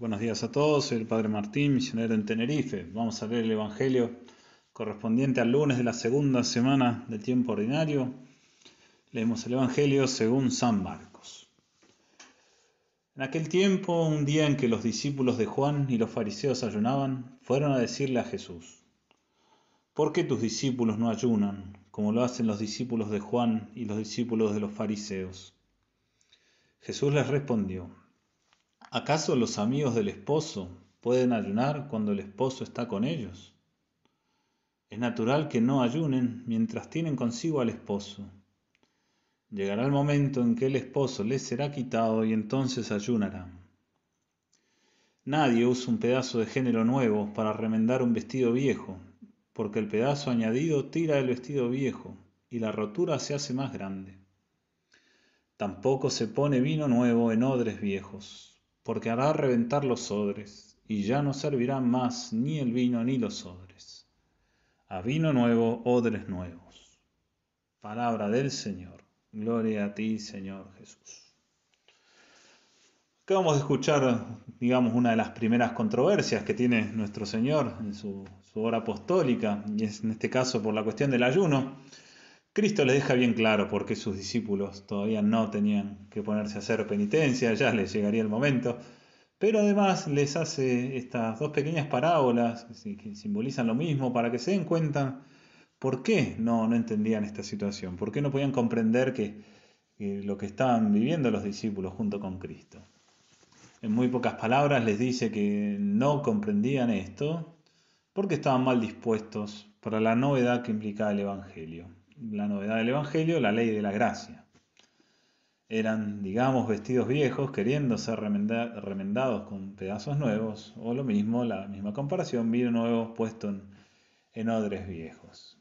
Buenos días a todos, soy el Padre Martín, misionero en Tenerife. Vamos a leer el Evangelio correspondiente al lunes de la segunda semana del tiempo ordinario. Leemos el Evangelio según San Marcos. En aquel tiempo, un día en que los discípulos de Juan y los fariseos ayunaban, fueron a decirle a Jesús, ¿por qué tus discípulos no ayunan, como lo hacen los discípulos de Juan y los discípulos de los fariseos? Jesús les respondió, ¿Acaso los amigos del esposo pueden ayunar cuando el esposo está con ellos? Es natural que no ayunen mientras tienen consigo al esposo. Llegará el momento en que el esposo les será quitado y entonces ayunarán. Nadie usa un pedazo de género nuevo para remendar un vestido viejo, porque el pedazo añadido tira el vestido viejo y la rotura se hace más grande. Tampoco se pone vino nuevo en odres viejos porque hará reventar los odres, y ya no servirán más ni el vino ni los odres. A vino nuevo, odres nuevos. Palabra del Señor. Gloria a ti, Señor Jesús. Acabamos de escuchar, digamos, una de las primeras controversias que tiene nuestro Señor en su, su obra apostólica, y es en este caso por la cuestión del ayuno. Cristo les deja bien claro por qué sus discípulos todavía no tenían que ponerse a hacer penitencia, ya les llegaría el momento, pero además les hace estas dos pequeñas parábolas que simbolizan lo mismo para que se den cuenta por qué no, no entendían esta situación, por qué no podían comprender que, lo que estaban viviendo los discípulos junto con Cristo. En muy pocas palabras les dice que no comprendían esto porque estaban mal dispuestos para la novedad que implicaba el Evangelio la novedad del Evangelio, la ley de la gracia. Eran, digamos, vestidos viejos queriendo ser remendados con pedazos nuevos, o lo mismo, la misma comparación, vino nuevo puesto en, odres viejos.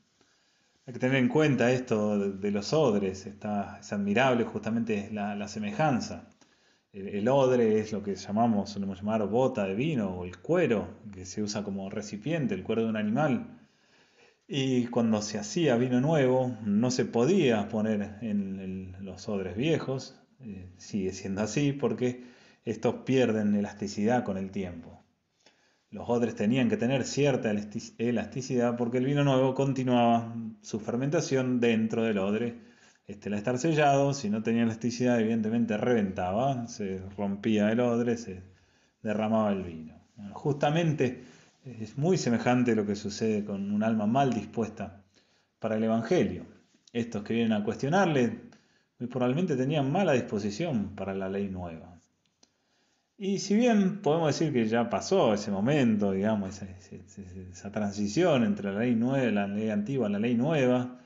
Hay que tener en cuenta esto de, los odres, está, es admirable justamente la, la semejanza. El, el, odre es lo que llamamos, solemos llamar bota de vino o el cuero, que se usa como recipiente, el cuero de un animal y cuando se hacía vino nuevo, no se podía poner en los odres viejos, eh, sigue siendo así porque estos pierden elasticidad con el tiempo. Los odres tenían que tener cierta elasticidad porque el vino nuevo continuaba su fermentación dentro del odre. Este, al estar sellado, si no tenía elasticidad, evidentemente reventaba, se rompía el odre, se derramaba el vino. justamente es muy semejante lo que sucede con un alma mal dispuesta para el Evangelio. Estos que vienen a cuestionarle, muy probablemente tenían mala disposición para la ley nueva. Y si bien podemos decir que ya pasó ese momento, digamos, esa, transición entre la ley nueva, la ley antigua, la ley nueva,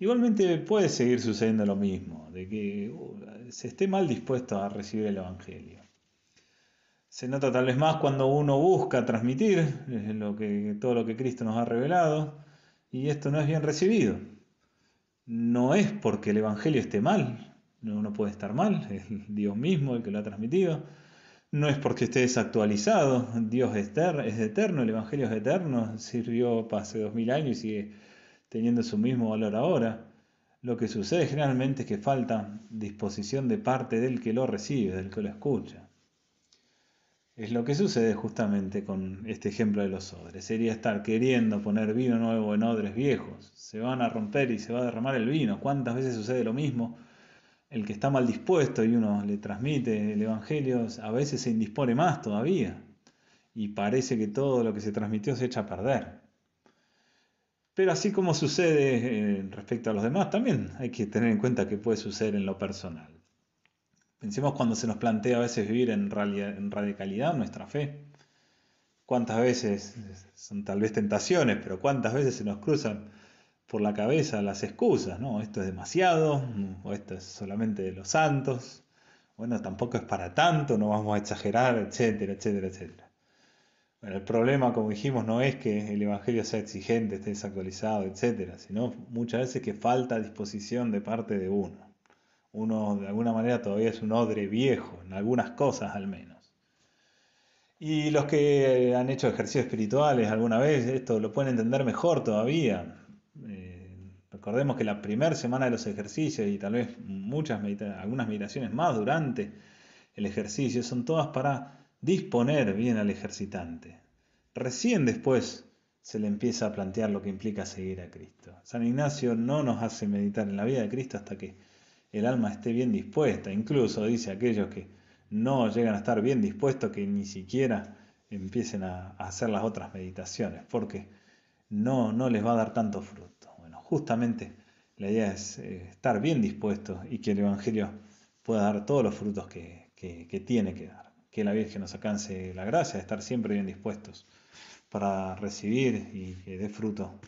igualmente puede seguir sucediendo lo mismo, de que uh, se esté mal dispuesto a recibir el Evangelio. Se nota tal vez más cuando uno busca transmitir lo que, todo lo que Cristo nos ha revelado y esto no es bien recibido. No es porque el Evangelio esté mal, no, puede estar mal, es Dios mismo el que lo ha transmitido. No es porque esté desactualizado, Dios es eterno, el Evangelio es eterno, sirvió hace dos mil años y sigue teniendo su mismo valor ahora. Lo que sucede generalmente es que falta disposición de parte del que lo recibe, del que lo escucha. Es lo que sucede justamente con este ejemplo de los odres. Sería estar queriendo poner vino nuevo en odres viejos. Se van a romper y se va a derramar el vino. ¿Cuántas veces sucede lo mismo? El que está mal dispuesto y uno le transmite el Evangelio, a veces se indispone más todavía. Y parece que todo lo que se transmitió se echa a perder. Pero así como sucede eh, respecto a los demás, también hay que tener en cuenta que puede suceder en lo personal. Pensemos cuando se nos plantea a veces vivir en, en radicalidad nuestra fe. ¿Cuántas veces, son tal vez tentaciones, pero cuántas veces se nos cruzan por la cabeza las excusas? ¿no? Esto es demasiado, o esto es solamente de los santos, bueno, tampoco es para tanto, no vamos a exagerar, etcétera, etcétera, etcétera. Bueno, el problema, como dijimos, no es que el Evangelio sea exigente, esté desactualizado, etcétera, sino muchas veces que falta disposición de parte de uno uno de alguna manera todavía es un odre viejo, en algunas cosas al menos. Y los que han hecho ejercicios espirituales alguna vez, esto lo pueden entender mejor todavía. Eh, recordemos que la primera semana de los ejercicios y tal vez muchas algunas meditaciones más durante el ejercicio son todas para disponer bien al ejercitante. Recién después se le empieza a plantear lo que implica seguir a Cristo. San Ignacio no nos hace meditar en la vida de Cristo hasta que el alma esté bien dispuesta. Incluso dice aquellos que no llegan a estar bien dispuestos que ni siquiera empiecen a, hacer las otras meditaciones, porque no, no les va a dar tanto fruto. Bueno, justamente la idea es eh, estar bien dispuestos y que el Evangelio pueda dar todos los frutos que, que tiene que dar. Que la Virgen nos alcance la gracia de estar siempre bien dispuestos para recibir y que dé fruto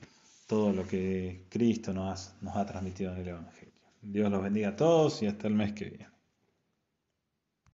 todo lo que Cristo nos, nos ha transmitido en el Evangelio. Dios los bendiga a todos y hasta el mes que viene.